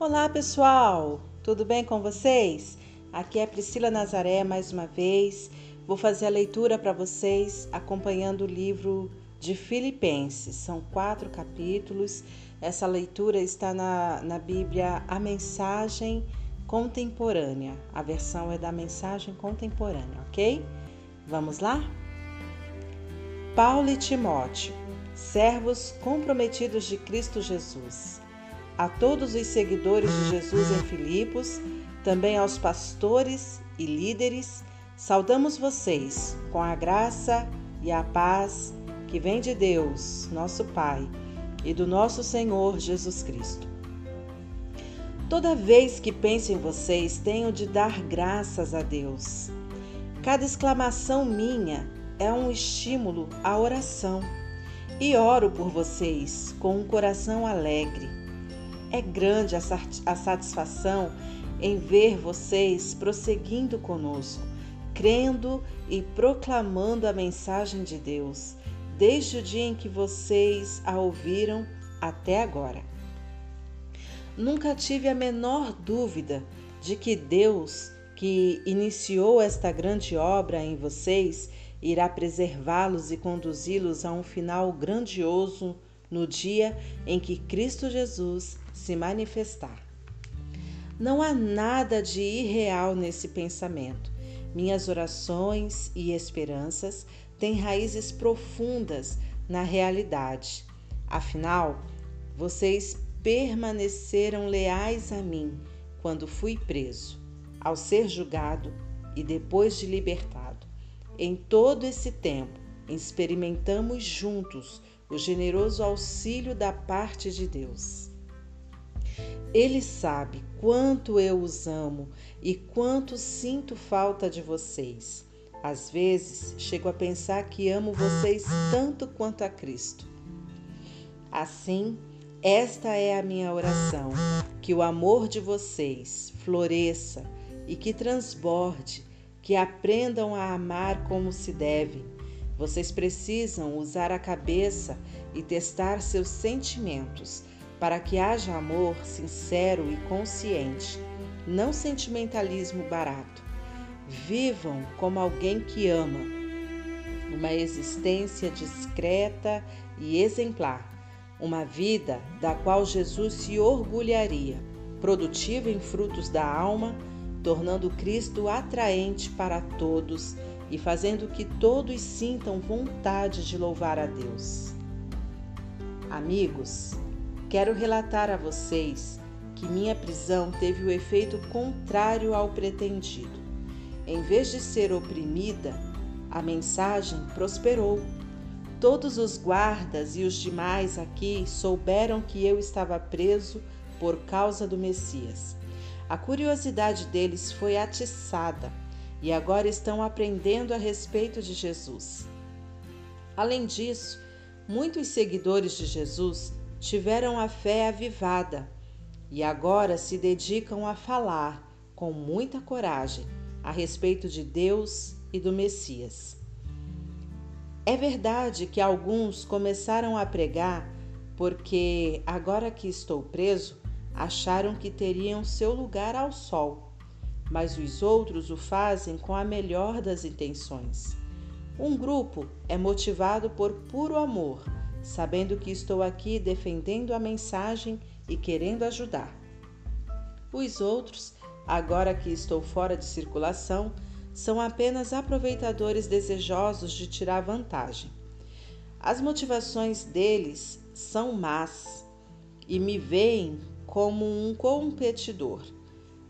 Olá, pessoal! Tudo bem com vocês? Aqui é Priscila Nazaré mais uma vez. Vou fazer a leitura para vocês acompanhando o livro de Filipenses. São quatro capítulos. Essa leitura está na, na Bíblia A Mensagem Contemporânea. A versão é da Mensagem Contemporânea, ok? Vamos lá? Paulo e Timóteo, servos comprometidos de Cristo Jesus a todos os seguidores de Jesus em Filipos, também aos pastores e líderes, saudamos vocês com a graça e a paz que vem de Deus, nosso Pai, e do nosso Senhor Jesus Cristo. Toda vez que penso em vocês, tenho de dar graças a Deus. Cada exclamação minha é um estímulo à oração. E oro por vocês com um coração alegre é grande a satisfação em ver vocês prosseguindo conosco, crendo e proclamando a mensagem de Deus, desde o dia em que vocês a ouviram até agora. Nunca tive a menor dúvida de que Deus, que iniciou esta grande obra em vocês, irá preservá-los e conduzi-los a um final grandioso no dia em que Cristo Jesus se manifestar. Não há nada de irreal nesse pensamento. Minhas orações e esperanças têm raízes profundas na realidade. Afinal, vocês permaneceram leais a mim quando fui preso, ao ser julgado e depois de libertado. Em todo esse tempo, experimentamos juntos o generoso auxílio da parte de Deus. Ele sabe quanto eu os amo e quanto sinto falta de vocês. Às vezes, chego a pensar que amo vocês tanto quanto a Cristo. Assim, esta é a minha oração: que o amor de vocês floresça e que transborde, que aprendam a amar como se deve. Vocês precisam usar a cabeça e testar seus sentimentos para que haja amor sincero e consciente, não sentimentalismo barato. Vivam como alguém que ama, uma existência discreta e exemplar, uma vida da qual Jesus se orgulharia, produtiva em frutos da alma, tornando Cristo atraente para todos e fazendo que todos sintam vontade de louvar a Deus. Amigos, Quero relatar a vocês que minha prisão teve o efeito contrário ao pretendido. Em vez de ser oprimida, a mensagem prosperou. Todos os guardas e os demais aqui souberam que eu estava preso por causa do Messias. A curiosidade deles foi atiçada e agora estão aprendendo a respeito de Jesus. Além disso, muitos seguidores de Jesus tiveram a fé avivada e agora se dedicam a falar com muita coragem a respeito de Deus e do Messias. É verdade que alguns começaram a pregar porque, agora que estou preso, acharam que teriam seu lugar ao sol, mas os outros o fazem com a melhor das intenções. Um grupo é motivado por puro amor sabendo que estou aqui defendendo a mensagem e querendo ajudar. Os outros, agora que estou fora de circulação, são apenas aproveitadores desejosos de tirar vantagem. As motivações deles são más e me veem como um competidor.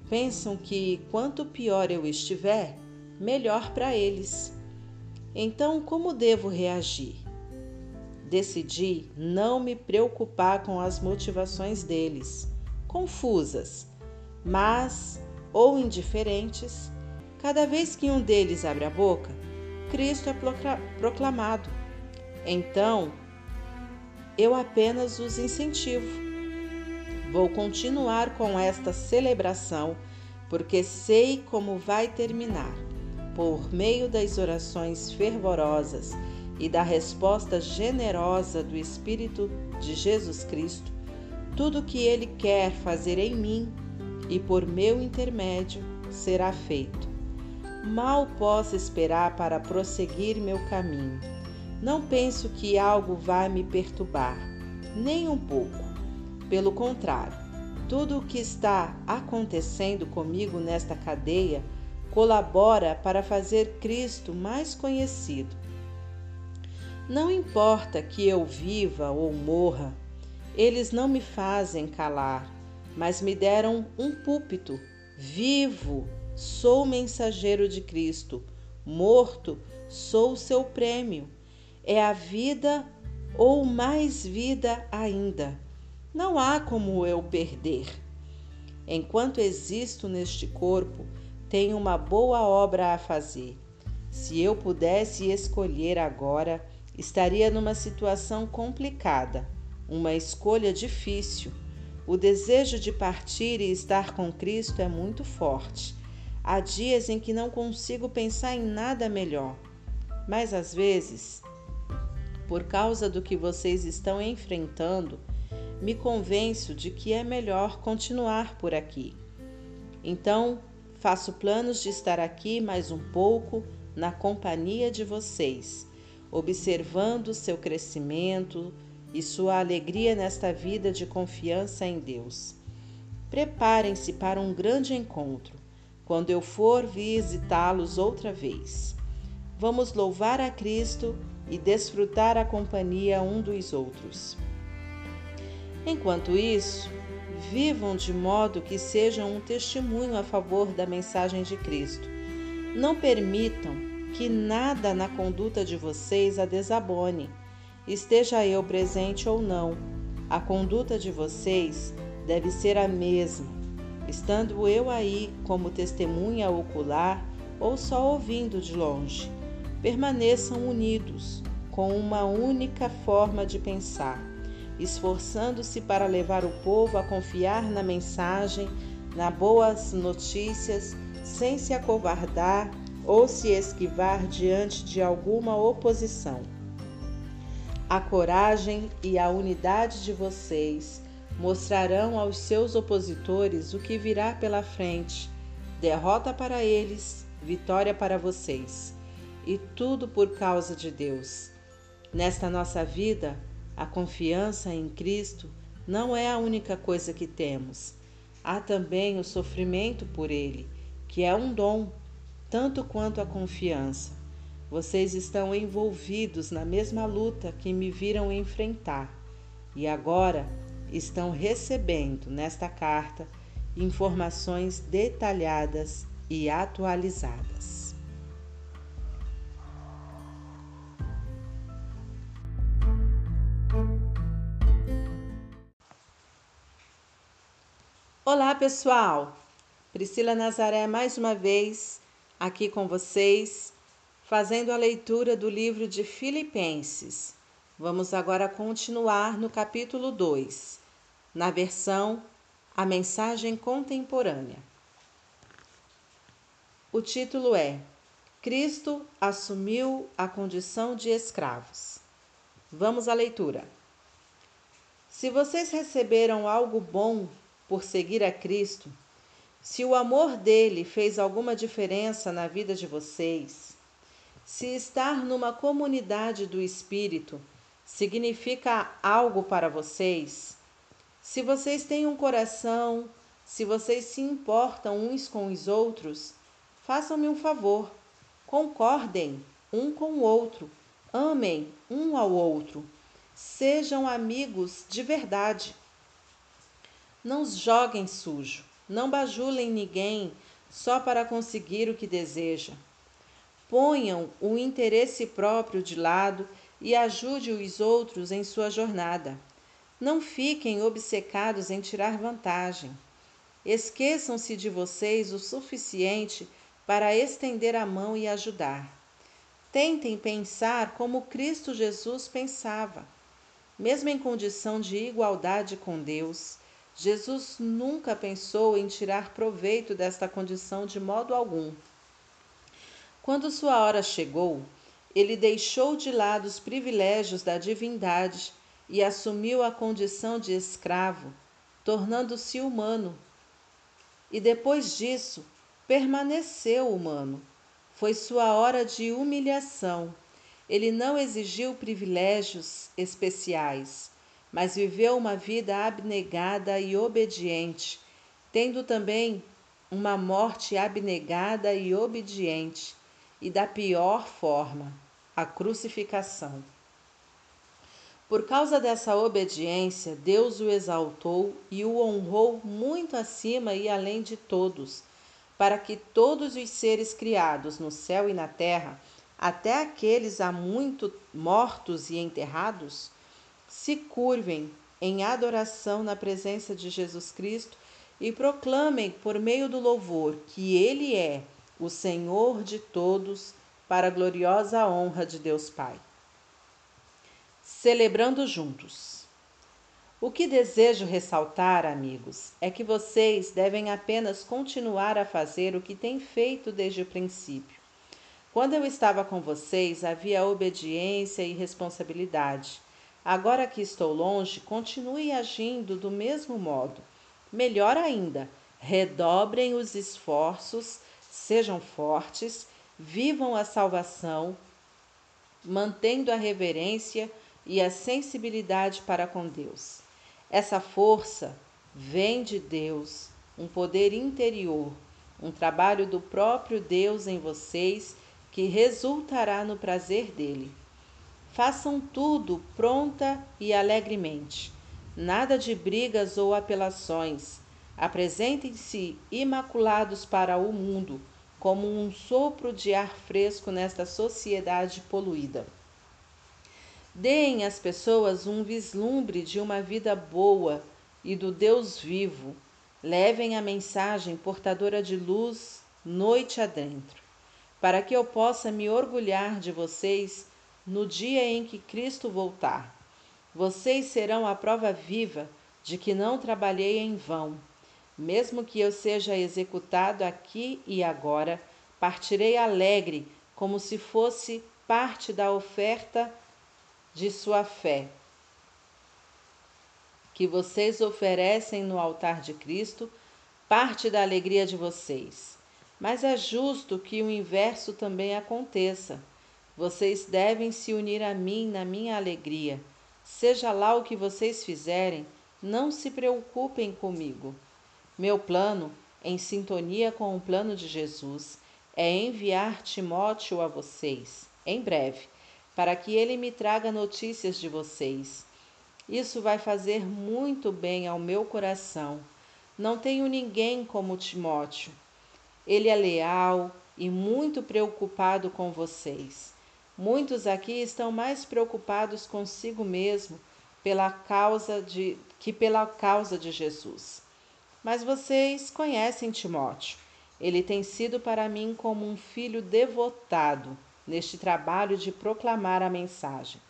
Pensam que quanto pior eu estiver, melhor para eles. Então, como devo reagir? Decidi não me preocupar com as motivações deles, confusas, mas ou indiferentes. Cada vez que um deles abre a boca, Cristo é proclamado. Então, eu apenas os incentivo. Vou continuar com esta celebração porque sei como vai terminar. Por meio das orações fervorosas e da resposta generosa do Espírito de Jesus Cristo, tudo o que Ele quer fazer em mim e por meu intermédio será feito. Mal posso esperar para prosseguir meu caminho. Não penso que algo vai me perturbar, nem um pouco. Pelo contrário, tudo o que está acontecendo comigo nesta cadeia colabora para fazer Cristo mais conhecido. Não importa que eu viva ou morra, eles não me fazem calar, mas me deram um púlpito. Vivo, sou mensageiro de Cristo. Morto, sou seu prêmio. É a vida ou mais vida ainda. Não há como eu perder. Enquanto existo neste corpo, tenho uma boa obra a fazer. Se eu pudesse escolher agora, estaria numa situação complicada, uma escolha difícil. O desejo de partir e estar com Cristo é muito forte. Há dias em que não consigo pensar em nada melhor, mas às vezes, por causa do que vocês estão enfrentando, me convenço de que é melhor continuar por aqui. Então, Faço planos de estar aqui mais um pouco na companhia de vocês, observando seu crescimento e sua alegria nesta vida de confiança em Deus. Preparem-se para um grande encontro quando eu for visitá-los outra vez. Vamos louvar a Cristo e desfrutar a companhia um dos outros. Enquanto isso, Vivam de modo que sejam um testemunho a favor da mensagem de Cristo. Não permitam que nada na conduta de vocês a desabone. Esteja eu presente ou não, a conduta de vocês deve ser a mesma, estando eu aí como testemunha ocular ou só ouvindo de longe. Permaneçam unidos, com uma única forma de pensar esforçando-se para levar o povo a confiar na mensagem, nas boas notícias, sem se acovardar ou se esquivar diante de alguma oposição. A coragem e a unidade de vocês mostrarão aos seus opositores o que virá pela frente derrota para eles, vitória para vocês. E tudo por causa de Deus. Nesta nossa vida, a confiança em Cristo não é a única coisa que temos. Há também o sofrimento por Ele, que é um dom, tanto quanto a confiança. Vocês estão envolvidos na mesma luta que me viram enfrentar e agora estão recebendo nesta carta informações detalhadas e atualizadas. Olá, pessoal! Priscila Nazaré mais uma vez aqui com vocês, fazendo a leitura do livro de Filipenses. Vamos agora continuar no capítulo 2, na versão A Mensagem Contemporânea. O título é Cristo assumiu a condição de escravos. Vamos à leitura. Se vocês receberam algo bom por seguir a Cristo, se o amor dele fez alguma diferença na vida de vocês, se estar numa comunidade do Espírito significa algo para vocês, se vocês têm um coração, se vocês se importam uns com os outros, façam-me um favor, concordem um com o outro, amem um ao outro, sejam amigos de verdade. Não joguem sujo, não bajulem ninguém só para conseguir o que deseja. Ponham o interesse próprio de lado e ajude os outros em sua jornada. Não fiquem obcecados em tirar vantagem. Esqueçam-se de vocês o suficiente para estender a mão e ajudar. Tentem pensar como Cristo Jesus pensava. Mesmo em condição de igualdade com Deus, Jesus nunca pensou em tirar proveito desta condição de modo algum. Quando sua hora chegou, ele deixou de lado os privilégios da divindade e assumiu a condição de escravo, tornando-se humano. E depois disso, permaneceu humano. Foi sua hora de humilhação. Ele não exigiu privilégios especiais, mas viveu uma vida abnegada e obediente, tendo também uma morte abnegada e obediente, e da pior forma, a crucificação. Por causa dessa obediência, Deus o exaltou e o honrou muito acima e além de todos, para que todos os seres criados no céu e na terra, até aqueles há muito mortos e enterrados, se curvem em adoração na presença de Jesus Cristo e proclamem por meio do louvor que Ele é o Senhor de todos, para a gloriosa honra de Deus Pai celebrando juntos. O que desejo ressaltar, amigos, é que vocês devem apenas continuar a fazer o que têm feito desde o princípio. Quando eu estava com vocês, havia obediência e responsabilidade. Agora que estou longe, continue agindo do mesmo modo. Melhor ainda, redobrem os esforços, sejam fortes, vivam a salvação, mantendo a reverência e a sensibilidade para com Deus. Essa força vem de Deus, um poder interior, um trabalho do próprio Deus em vocês que resultará no prazer dele. Façam tudo pronta e alegremente. Nada de brigas ou apelações. Apresentem-se imaculados para o mundo, como um sopro de ar fresco nesta sociedade poluída. Deem às pessoas um vislumbre de uma vida boa e do Deus vivo. Levem a mensagem portadora de luz noite adentro, para que eu possa me orgulhar de vocês no dia em que Cristo voltar. Vocês serão a prova viva de que não trabalhei em vão. Mesmo que eu seja executado aqui e agora, partirei alegre, como se fosse parte da oferta de sua fé, que vocês oferecem no altar de Cristo, parte da alegria de vocês. Mas é justo que o inverso também aconteça. Vocês devem se unir a mim na minha alegria. Seja lá o que vocês fizerem, não se preocupem comigo. Meu plano, em sintonia com o plano de Jesus, é enviar Timóteo a vocês, em breve para que ele me traga notícias de vocês. Isso vai fazer muito bem ao meu coração. Não tenho ninguém como Timóteo. Ele é leal e muito preocupado com vocês. Muitos aqui estão mais preocupados consigo mesmo pela causa de que pela causa de Jesus. Mas vocês conhecem Timóteo. Ele tem sido para mim como um filho devotado neste trabalho de proclamar a mensagem.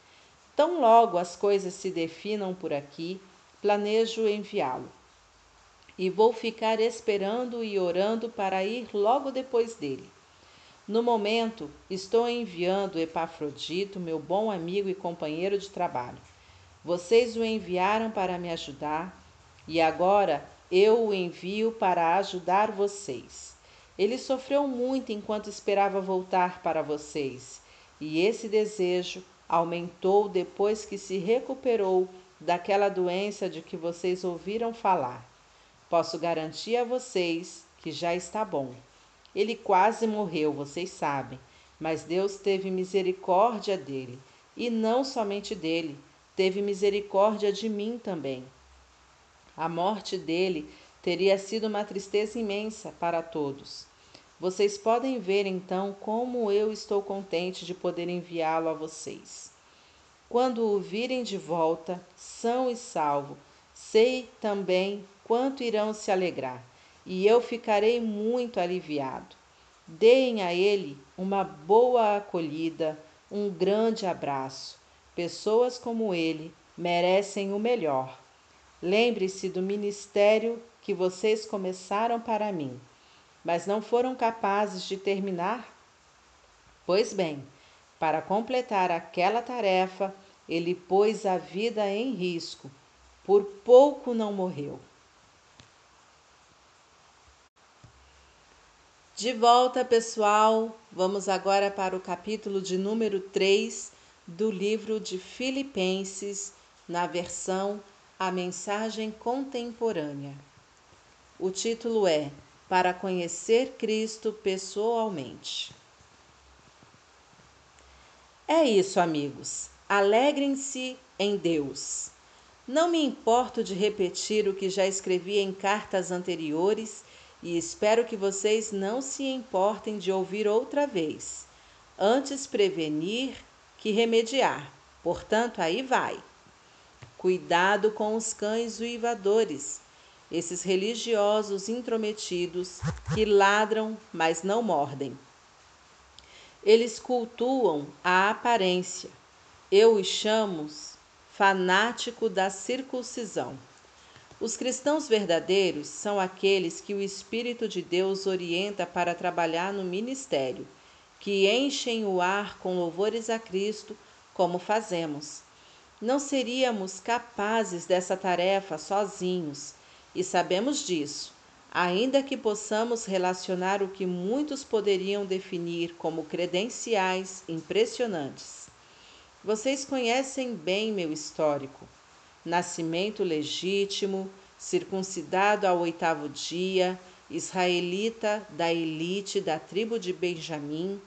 Tão logo as coisas se definam por aqui, planejo enviá-lo. E vou ficar esperando e orando para ir logo depois dele. No momento, estou enviando Epafrodito, meu bom amigo e companheiro de trabalho. Vocês o enviaram para me ajudar e agora eu o envio para ajudar vocês. Ele sofreu muito enquanto esperava voltar para vocês, e esse desejo aumentou depois que se recuperou daquela doença de que vocês ouviram falar. Posso garantir a vocês que já está bom. Ele quase morreu, vocês sabem, mas Deus teve misericórdia dele, e não somente dele, teve misericórdia de mim também. A morte dele teria sido uma tristeza imensa para todos. Vocês podem ver então como eu estou contente de poder enviá-lo a vocês. Quando o virem de volta, são e salvo, sei também quanto irão se alegrar, e eu ficarei muito aliviado. Deem a ele uma boa acolhida, um grande abraço. Pessoas como ele merecem o melhor. Lembre-se do ministério que vocês começaram para mim mas não foram capazes de terminar? Pois bem, para completar aquela tarefa, ele pôs a vida em risco, por pouco não morreu. De volta, pessoal, vamos agora para o capítulo de número 3 do livro de Filipenses, na versão A Mensagem Contemporânea. O título é Para Conhecer Cristo Pessoalmente. É isso, amigos. Alegrem-se em Deus. Não me importo de repetir o que já escrevi em cartas anteriores e espero que vocês não se importem de ouvir outra vez. Antes prevenir que remediar. Portanto, aí vai. Cuidado com os cães uivadores, esses religiosos intrometidos que ladram, mas não mordem. Eles cultuam a aparência. Eu os chamo fanático da circuncisão. Os cristãos verdadeiros são aqueles que o Espírito de Deus orienta para trabalhar no ministério, que enchem o ar com louvores a Cristo, como fazemos. Não seríamos capazes dessa tarefa sozinhos, e sabemos disso, ainda que possamos relacionar o que muitos poderiam definir como credenciais impressionantes. Vocês conhecem bem meu histórico nascimento legítimo, circuncidado ao oitavo dia, israelita da elite da tribo de Benjamim,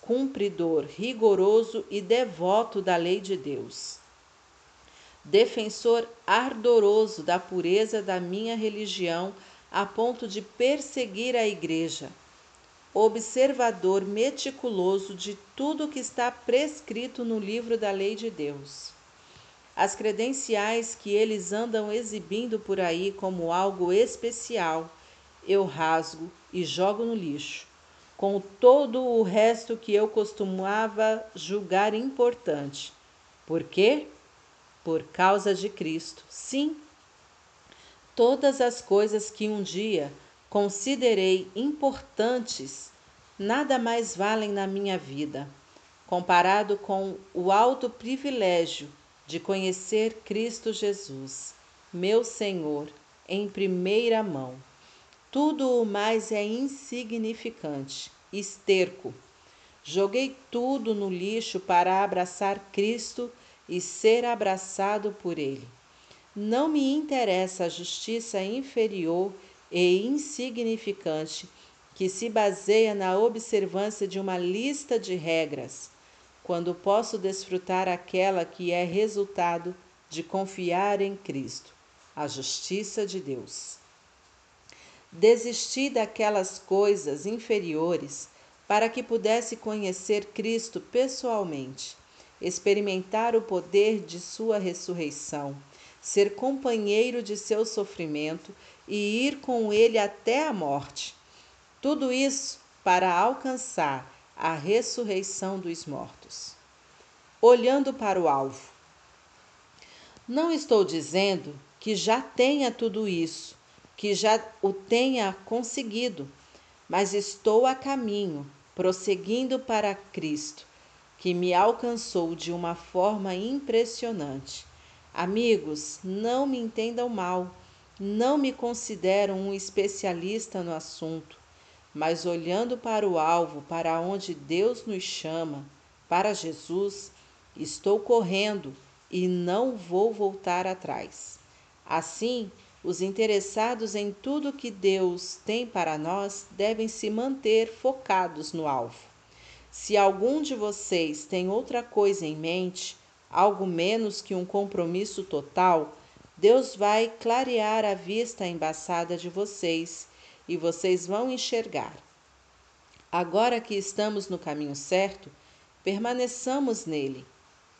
cumpridor rigoroso e devoto da lei de Deus. Defensor ardoroso da pureza da minha religião a ponto de perseguir a igreja. Observador meticuloso de tudo que está prescrito no livro da lei de Deus as credenciais que eles andam exibindo por aí como algo especial, eu rasgo e jogo no lixo, com todo o resto que eu costumava julgar importante. Por quê? Por causa de Cristo. Sim. Todas as coisas que um dia considerei importantes nada mais valem na minha vida, comparado com o alto privilégio de conhecer Cristo Jesus, meu Senhor, em primeira mão. Tudo o mais é insignificante, esterco. Joguei tudo no lixo para abraçar Cristo e ser abraçado por Ele. Não me interessa a justiça inferior e insignificante que se baseia na observância de uma lista de regras quando posso desfrutar aquela que é resultado de confiar em Cristo, a justiça de Deus. Desisti daquelas coisas inferiores para que pudesse conhecer Cristo pessoalmente, experimentar o poder de Sua ressurreição, ser companheiro de seu sofrimento e ir com Ele até a morte. Tudo isso para alcançar a ressurreição dos mortos. Olhando para o alvo. Não estou dizendo que já tenha tudo isso, que já o tenha conseguido, mas estou a caminho, prosseguindo para Cristo, que me alcançou de uma forma impressionante. Amigos, não me entendam mal, não me considero um especialista no assunto mas olhando para o alvo, para onde Deus nos chama, para Jesus, estou correndo e não vou voltar atrás. Assim, os interessados em tudo que Deus tem para nós devem se manter focados no alvo. Se algum de vocês tem outra coisa em mente, algo menos que um compromisso total, Deus vai clarear a vista embaçada de vocês e vocês vão enxergar. Agora que estamos no caminho certo, permaneçamos nele.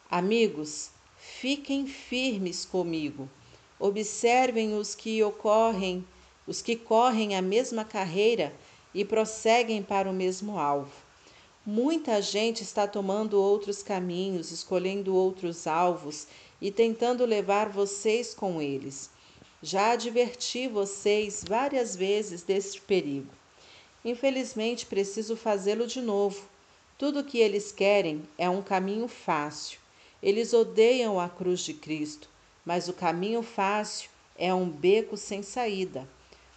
Amigos, fiquem firmes comigo. Observem os que ocorrem, os que correm a mesma carreira e prosseguem para o mesmo alvo. Muita gente está tomando outros caminhos, escolhendo outros alvos e tentando levar vocês com eles. Já adverti vocês várias vezes deste perigo. Infelizmente, preciso fazê-lo de novo. Tudo o que eles querem é um caminho fácil. Eles odeiam a cruz de Cristo, mas o caminho fácil é um beco sem saída.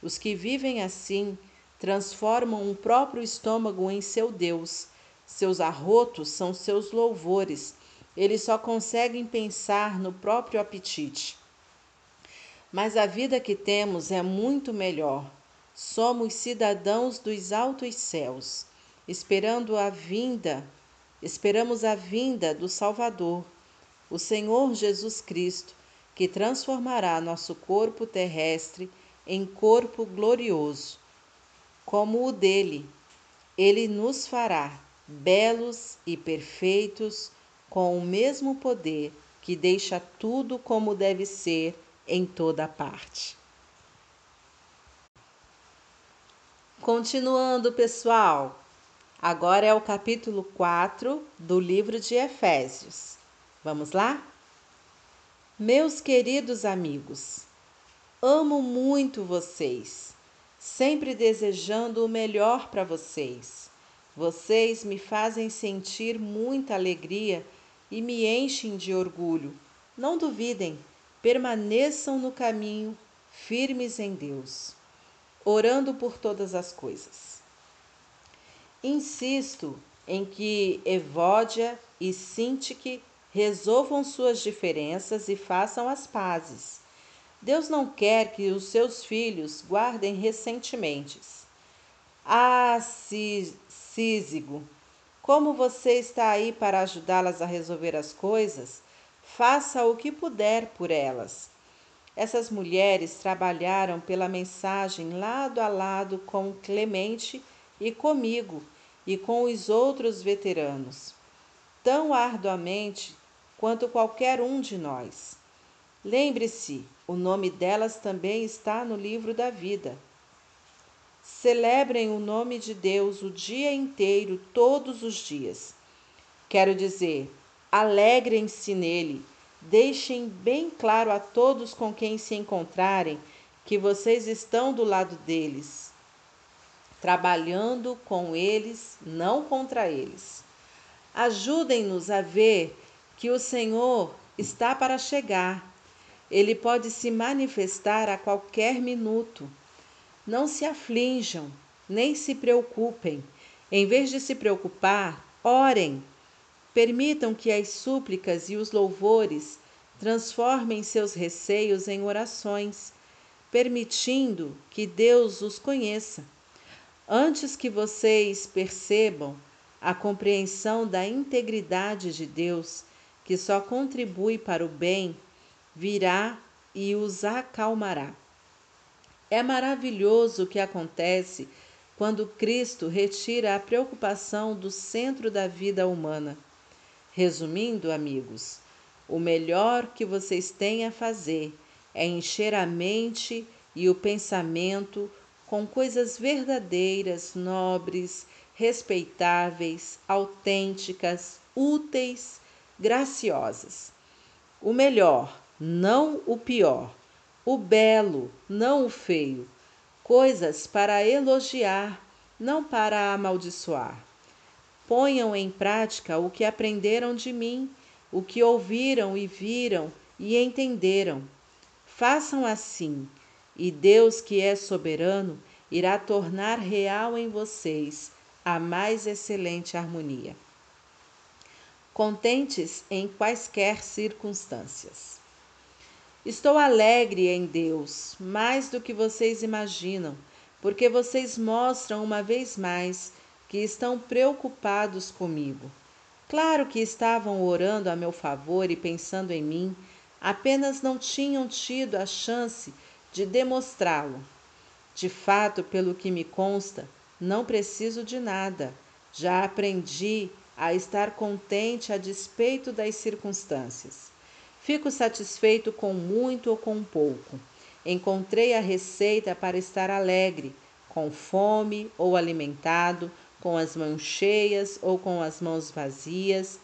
Os que vivem assim transformam um próprio estômago em seu Deus. Seus arrotos são seus louvores. Eles só conseguem pensar no próprio apetite. Mas a vida que temos é muito melhor. Somos cidadãos dos altos céus, esperando a vinda, esperamos a vinda do Salvador, o Senhor Jesus Cristo, que transformará nosso corpo terrestre em corpo glorioso, como o dele. Ele nos fará belos e perfeitos com o mesmo poder que deixa tudo como deve ser em toda parte. Continuando, pessoal, agora é o capítulo 4 do livro de Efésios. Vamos lá? Meus queridos amigos, amo muito vocês, sempre desejando o melhor para vocês. Vocês me fazem sentir muita alegria e me enchem de orgulho. Não duvidem, permaneçam no caminho, firmes em Deus, orando por todas as coisas. Insisto em que Evódia e Sintique resolvam suas diferenças e façam as pazes. Deus não quer que os seus filhos guardem ressentimentos. Ah, Císigo, como você está aí para ajudá-las a resolver as coisas? Faça o que puder por elas. Essas mulheres trabalharam pela mensagem lado a lado com Clemente e comigo e com os outros veteranos, tão arduamente quanto qualquer um de nós. Lembre-se, o nome delas também está no livro da vida. Celebrem o nome de Deus o dia inteiro, todos os dias. Quero dizer, alegrem-se nele. Deixem bem claro a todos com quem se encontrarem que vocês estão do lado deles, trabalhando com eles, não contra eles. Ajudem-nos a ver que o Senhor está para chegar. Ele pode se manifestar a qualquer minuto. Não se aflinjam, nem se preocupem. Em vez de se preocupar, orem Permitam que as súplicas e os louvores transformem seus receios em orações, permitindo que Deus os conheça. Antes que vocês percebam a compreensão da integridade de Deus, que só contribui para o bem, virá e os acalmará. É maravilhoso o que acontece quando Cristo retira a preocupação do centro da vida humana. Resumindo, amigos, o melhor que vocês têm a fazer é encher a mente e o pensamento com coisas verdadeiras, nobres, respeitáveis, autênticas, úteis, graciosas. O melhor, não o pior. O belo, não o feio. Coisas para elogiar, não para amaldiçoar. Ponham em prática o que aprenderam de mim, o que ouviram e viram e entenderam. Façam assim, e Deus, que é soberano, irá tornar real em vocês a mais excelente harmonia. Contentes em quaisquer circunstâncias. Estou alegre em Deus, mais do que vocês imaginam, porque vocês mostram uma vez mais que estão preocupados comigo. Claro que estavam orando a meu favor e pensando em mim, apenas não tinham tido a chance de demonstrá-lo. De fato, pelo que me consta, não preciso de nada. Já aprendi a estar contente a despeito das circunstâncias. Fico satisfeito com muito ou com pouco. Encontrei a receita para estar alegre, com fome ou alimentado, com as mãos cheias ou com as mãos vazias,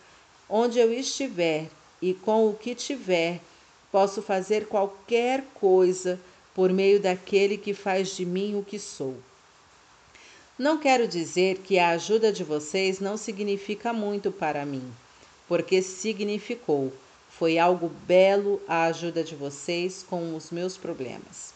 onde eu estiver e com o que tiver, posso fazer qualquer coisa por meio daquele que faz de mim o que sou. Não quero dizer que a ajuda de vocês não significa muito para mim. porque significou. Foi algo belo a ajuda de vocês com os meus problemas.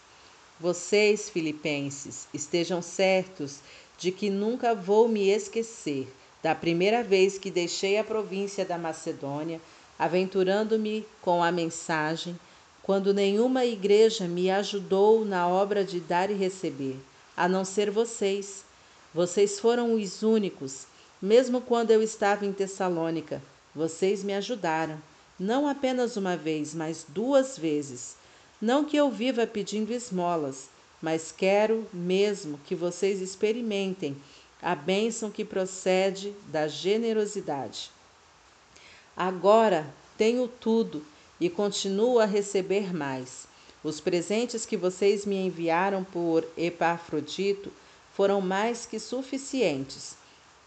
Vocês, filipenses, estejam certos de que nunca vou me esquecer da primeira vez que deixei a província da Macedônia, aventurando-me com a mensagem, quando nenhuma igreja me ajudou na obra de dar e receber, a não ser vocês. Vocês foram os únicos, mesmo quando eu estava em Tessalônica, vocês me ajudaram, não apenas uma vez, mas duas vezes. Não que eu viva pedindo esmolas, mas quero mesmo que vocês experimentem a bênção que procede da generosidade. Agora tenho tudo e continuo a receber mais. Os presentes que vocês me enviaram por Epafrodito foram mais que suficientes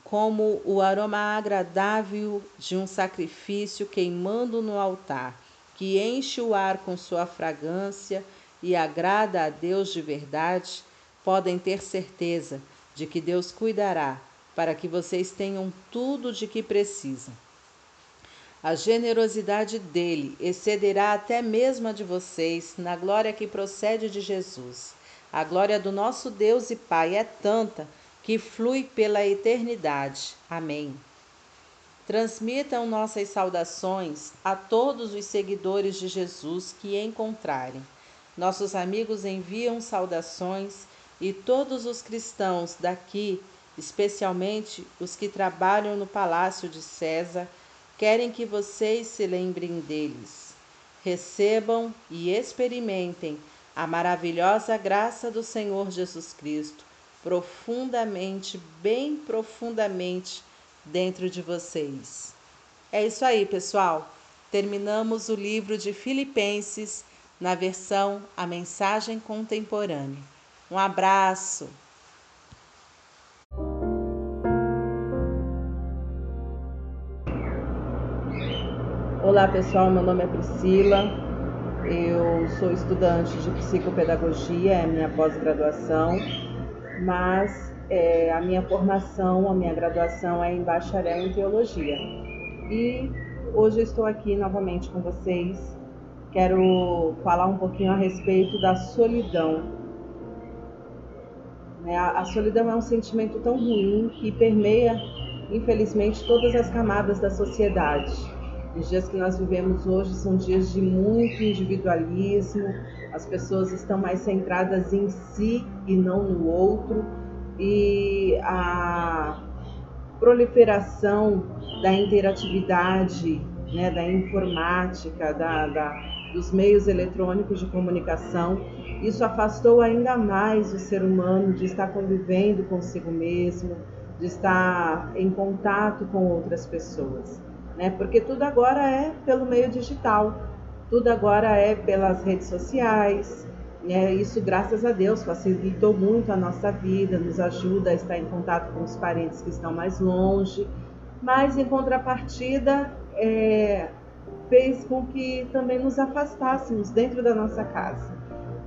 como o aroma agradável de um sacrifício queimando no altar, que enche o ar com sua fragrância e agrada a Deus de verdade, podem ter certeza de que Deus cuidará para que vocês tenham tudo de que precisam. A generosidade dele excederá até mesmo a de vocês na glória que procede de Jesus. A glória do nosso Deus e Pai é tanta que flui pela eternidade. Amém. Transmitam nossas saudações a todos os seguidores de Jesus que encontrarem. Nossos amigos enviam saudações e todos os cristãos daqui, especialmente os que trabalham no palácio de César, querem que vocês se lembrem deles. Recebam e experimentem a maravilhosa graça do Senhor Jesus Cristo profundamente, bem profundamente dentro de vocês. É isso aí, pessoal. Terminamos o livro de Filipenses na versão A Mensagem Contemporânea. Um abraço! Olá pessoal, meu nome é Priscila, eu sou estudante de psicopedagogia, é minha pós-graduação mas é, a minha formação, a minha graduação é em bacharel em teologia. E hoje estou aqui novamente com vocês. Quero falar um pouquinho a respeito da solidão. Né, a, solidão é um sentimento tão ruim que permeia, infelizmente, todas as camadas da sociedade. Os dias que nós vivemos hoje são dias de muito individualismo, as pessoas estão mais centradas em si e não no outro, e a proliferação da interatividade, né, da informática, da, da, dos meios eletrônicos de comunicação, isso afastou ainda mais o ser humano de estar convivendo consigo mesmo, de estar em contato com outras pessoas, né? Porque tudo agora é pelo meio digital. Tudo agora é pelas redes sociais. Né? Isso, graças a Deus, facilitou muito a nossa vida, nos ajuda a estar em contato com os parentes que estão mais longe. Mas, em contrapartida, é, fez com que também nos afastássemos dentro da nossa casa.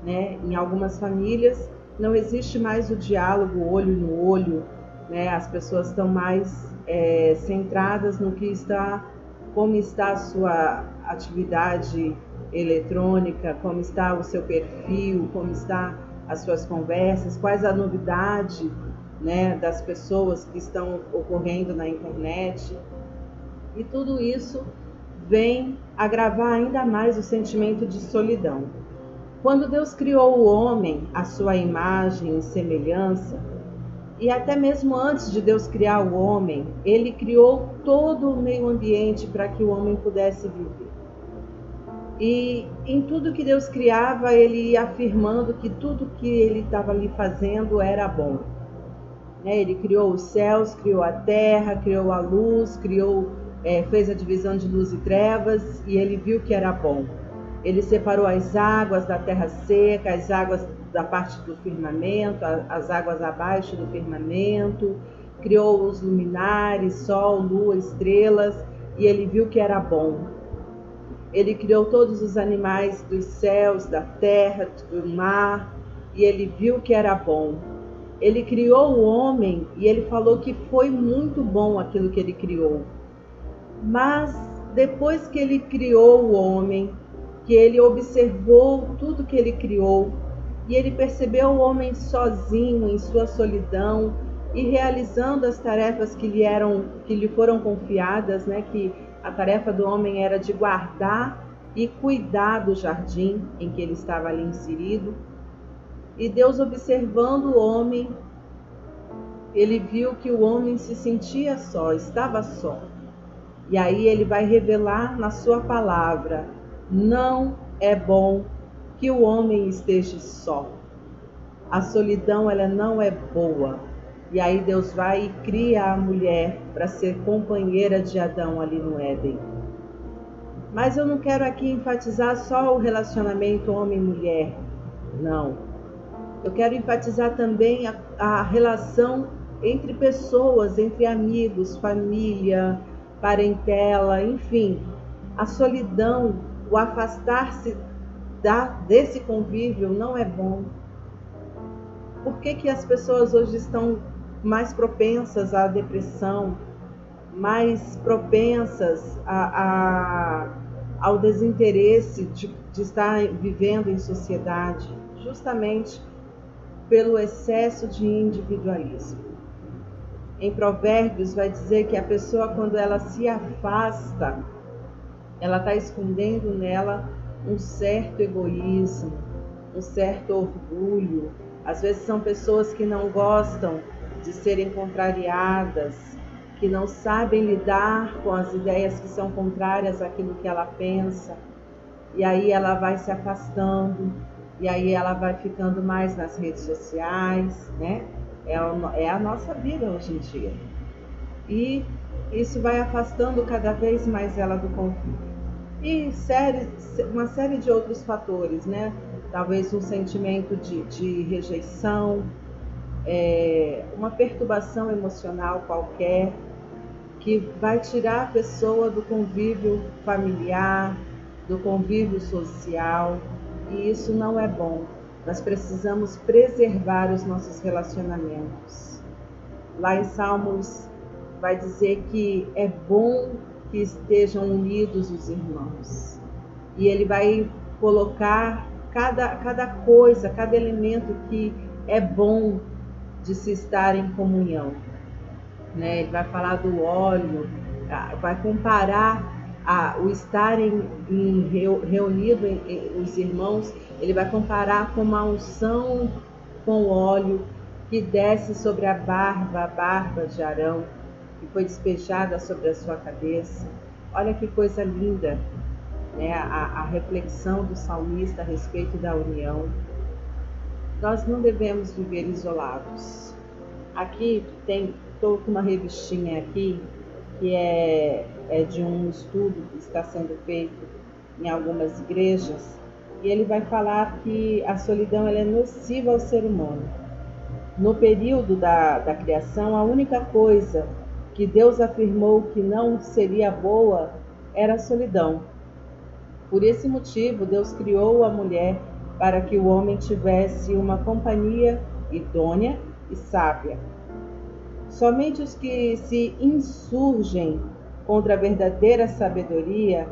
Né? Em algumas famílias não existe mais o diálogo olho no olho, né? as pessoas estão mais é, centradas no que está como está a sua atividade eletrônica, como está o seu perfil, como está as suas conversas, quais a novidade né, das pessoas que estão ocorrendo na internet. E tudo isso vem agravar ainda mais o sentimento de solidão. Quando Deus criou o homem à sua imagem e semelhança, e até mesmo antes de Deus criar o homem, ele criou todo o meio ambiente para que o homem pudesse viver. E em tudo que Deus criava, ele ia afirmando que tudo que ele estava ali fazendo era bom. Né? Ele criou os céus, criou a terra, criou a luz, criou, é, fez a divisão de luz e trevas e ele viu que era bom. Ele separou as águas da terra seca, as águas da parte do firmamento, as águas abaixo do firmamento, criou os luminares, sol, lua, estrelas, e ele viu que era bom. Ele criou todos os animais dos céus, da terra, do mar, e ele viu que era bom. Ele criou o homem e ele falou que foi muito bom aquilo que ele criou. Mas depois que ele criou o homem, que ele observou tudo que ele criou e ele percebeu o homem sozinho em sua solidão e realizando as tarefas que lhe eram que lhe foram confiadas, né, que a tarefa do homem era de guardar e cuidar do jardim em que ele estava ali inserido. E Deus observando o homem, ele viu que o homem se sentia só, estava só. E aí ele vai revelar na sua palavra: não é bom que o homem esteja só. A solidão ela não é boa. E aí Deus vai e cria a mulher para ser companheira de Adão ali no Éden. Mas eu não quero aqui enfatizar só o relacionamento homem-mulher. Não. Eu quero enfatizar também a, a relação entre pessoas, entre amigos, família, parentela, enfim. A solidão, o afastar-se desse convívio não é bom. Por que, que as pessoas hoje estão mais propensas à depressão, mais propensas a, a, ao desinteresse de, de estar vivendo em sociedade? Justamente pelo excesso de individualismo. Em Provérbios vai dizer que a pessoa, quando ela se afasta, ela está escondendo nela um certo egoísmo, um certo orgulho. Às vezes são pessoas que não gostam de serem contrariadas, que não sabem lidar com as ideias que são contrárias àquilo que ela pensa. E aí ela vai se afastando, e aí ela vai ficando mais nas redes sociais, né? É, é a nossa vida hoje em dia. E isso vai afastando cada vez mais ela do convívio e série, uma série de outros fatores, né? Talvez um sentimento de, de rejeição, é, uma perturbação emocional qualquer que vai tirar a pessoa do convívio familiar, do convívio social, e isso não é bom. Nós precisamos preservar os nossos relacionamentos. Lá em Salmos vai dizer que é bom que estejam unidos os irmãos. E ele vai colocar cada, cada coisa, cada elemento que é bom de se estar em comunhão. Né? Ele vai falar do óleo, vai comparar a, o estar em, em reunido em, os irmãos, ele vai comparar com uma unção com óleo que desce sobre a barba, a barba de Arão que foi despejada sobre a sua cabeça. Olha que coisa linda, né? a, a reflexão do salmista a respeito da união. Nós não devemos viver isolados. Aqui tem, estou com uma revistinha aqui que é, é de um estudo que está sendo feito em algumas igrejas e ele vai falar que a solidão ela é nociva ao ser humano. No período da, da criação, a única coisa que Deus afirmou que não seria boa era a solidão. Por esse motivo, Deus criou a mulher para que o homem tivesse uma companhia idônea e sábia. Somente os que se insurgem contra a verdadeira sabedoria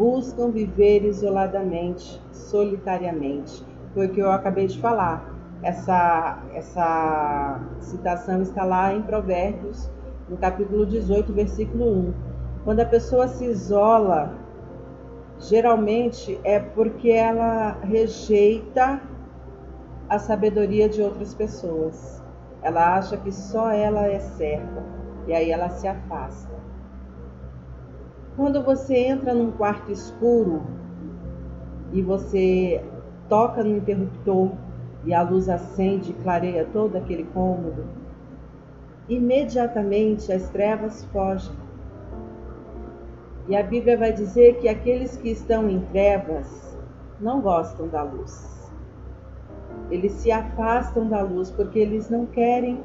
buscam viver isoladamente, solitariamente. Foi o que eu acabei de falar. Essa, essa citação está lá em Provérbios no capítulo 18, versículo 1. Quando a pessoa se isola, geralmente é porque ela rejeita a sabedoria de outras pessoas. Ela acha que só ela é certa e aí ela se afasta. Quando você entra num quarto escuro e você toca no interruptor e a luz acende e clareia todo aquele cômodo, imediatamente as trevas fogem. E a Bíblia vai dizer que aqueles que estão em trevas não gostam da luz. Eles se afastam da luz porque eles não querem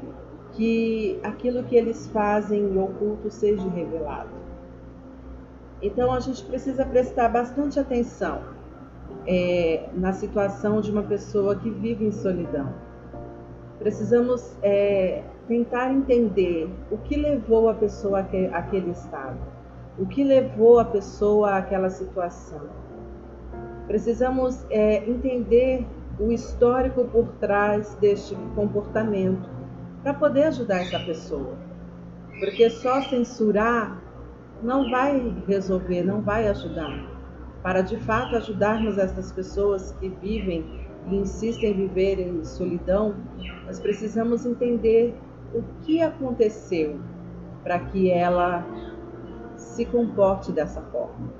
que aquilo que eles fazem em oculto seja revelado. Então a gente precisa prestar bastante atenção é, na situação de uma pessoa que vive em solidão. Precisamos é, tentar entender o que levou a pessoa àquele estado. o que levou a pessoa àquela situação. Precisamos é, entender o histórico por trás deste comportamento para poder ajudar essa pessoa. Porque só censurar não vai resolver, não vai ajudar. Para de fato ajudarmos essas pessoas que vivem e insistem em viver em solidão, nós precisamos entender o que aconteceu para que ela se comporte dessa forma.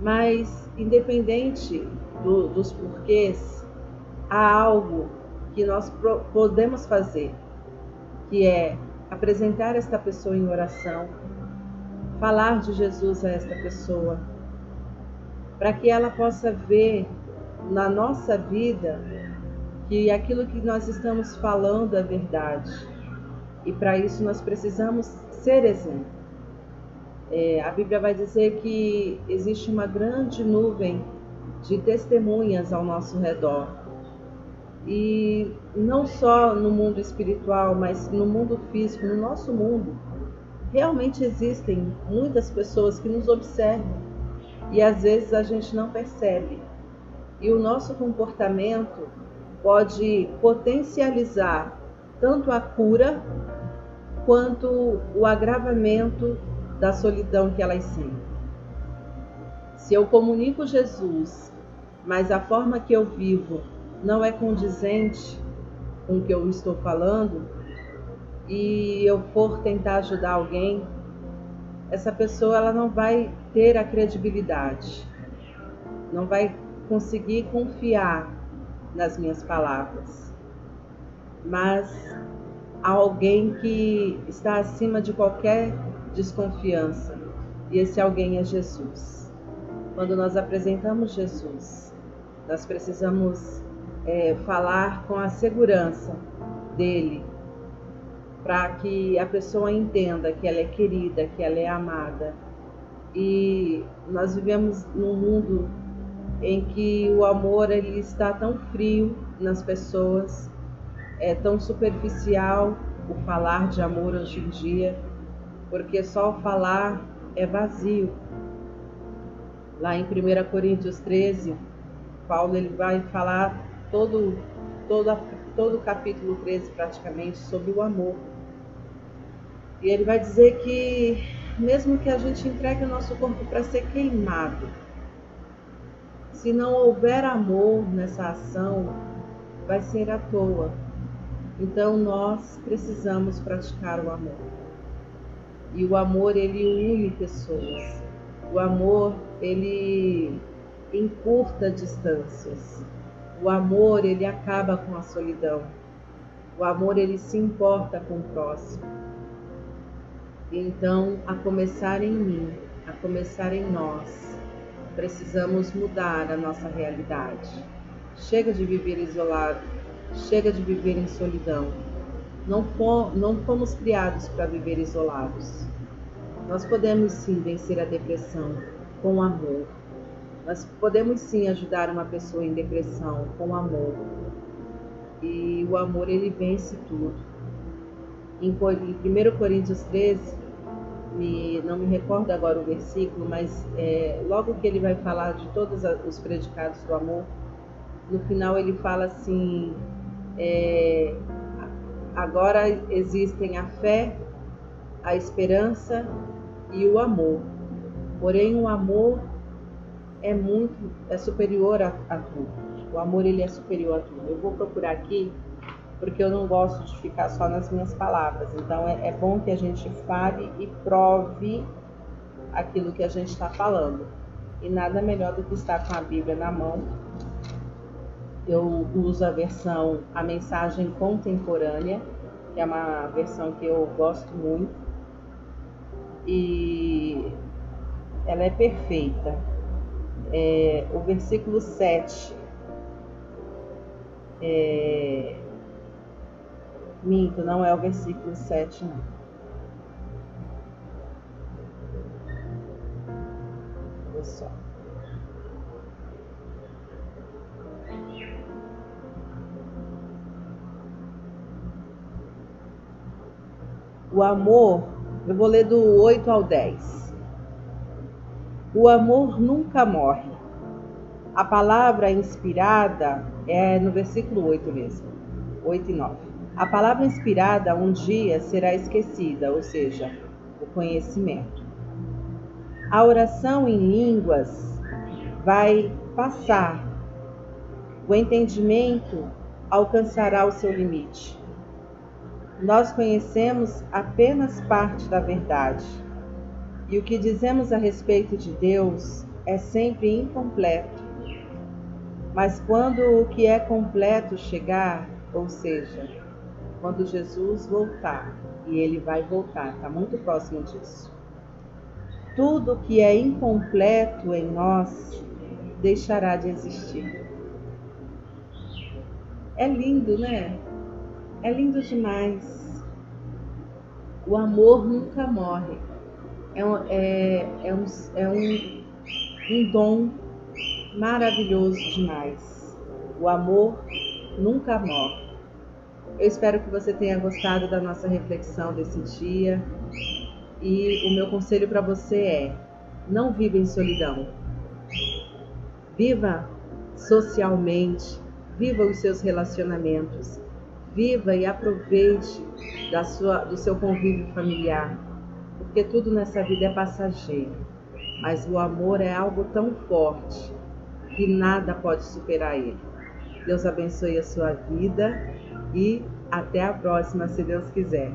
Mas, independente do, dos porquês, há algo que nós podemos fazer, que é apresentar esta pessoa em oração, falar de Jesus a esta pessoa, para que ela possa ver na nossa vida que aquilo que nós estamos falando é verdade. E para isso nós precisamos ser exemplo. É, a Bíblia vai dizer que existe uma grande nuvem de testemunhas ao nosso redor. E não só no mundo espiritual, mas no mundo físico, no nosso mundo, realmente existem muitas pessoas que nos observam e às vezes a gente não percebe. E o nosso comportamento pode potencializar tanto a cura quanto o agravamento da solidão que elas sentem. Se eu comunico Jesus, mas a forma que eu vivo não é condizente com o que eu estou falando, e eu for tentar ajudar alguém, essa pessoa ela não vai ter a credibilidade, não vai conseguir confiar nas minhas palavras. Mas há alguém que está acima de qualquer desconfiança, e esse alguém é Jesus. Quando nós apresentamos Jesus, nós precisamos é, falar com a segurança dele, para que a pessoa entenda que ela é querida, que ela é amada. E nós vivemos num mundo em que o amor ele está tão frio nas pessoas, é tão superficial o falar de amor hoje em dia, porque só o falar é vazio. Lá em 1 Coríntios 13, Paulo ele vai falar todo, todo, todo o capítulo 13 praticamente sobre o amor. E ele vai dizer que mesmo que a gente entregue o nosso corpo para ser queimado, se não houver amor nessa ação, vai ser à toa. Então nós precisamos praticar o amor. E o amor ele une pessoas. O amor ele encurta distâncias. O amor ele acaba com a solidão. O amor ele se importa com o próximo. Então, a começar em mim, a começar em nós, precisamos mudar a nossa realidade. Chega de viver isolado, chega de viver em solidão. Não, não fomos criados para viver isolados. Nós podemos sim vencer a depressão com amor. Nós podemos sim ajudar uma pessoa em depressão com amor. E o amor ele vence tudo. Em 1 Coríntios 13, me, não me recordo agora o versículo, mas é, logo que ele vai falar de todos os predicados do amor, no final ele fala assim: é, agora existem a fé, a esperança e o amor. Porém, o amor é muito, é superior a, a tudo. O amor ele é superior a tudo. Eu vou procurar aqui porque eu não gosto de ficar só nas minhas palavras. Então é, é bom que a gente fale e prove aquilo que a gente está falando. E nada melhor do que estar com a Bíblia na mão. Eu uso a versão A Mensagem Contemporânea, que é uma versão que eu gosto muito. E ela é perfeita. É, o versículo 7 é, Minto, não é o versículo 7, não. Só. O amor Eu vou ler do 8 ao 10. O amor nunca morre. A palavra inspirada é no versículo 8 mesmo. 8 e 9. A palavra inspirada um dia será esquecida, ou seja, o conhecimento. A oração em línguas vai passar. O entendimento alcançará o seu limite. Nós conhecemos apenas parte da verdade. E o que dizemos a respeito de Deus é sempre incompleto. Mas quando o que é completo chegar, ou seja, quando Jesus voltar, e ele vai voltar, está muito próximo disso. Tudo que é incompleto em nós deixará de existir. É lindo, né? É lindo demais. O amor nunca morre. É um, é, é um, é um, um dom maravilhoso demais. O amor nunca morre. Eu espero que você tenha gostado da nossa reflexão desse dia. E o meu conselho para você é: não viva em solidão. Viva socialmente, viva os seus relacionamentos, Viva e aproveite da sua, do seu convívio familiar, porque tudo nessa vida é passageiro, mas o amor é algo tão forte que nada pode superar ele. Deus abençoe a sua vida e até a próxima, se Deus quiser.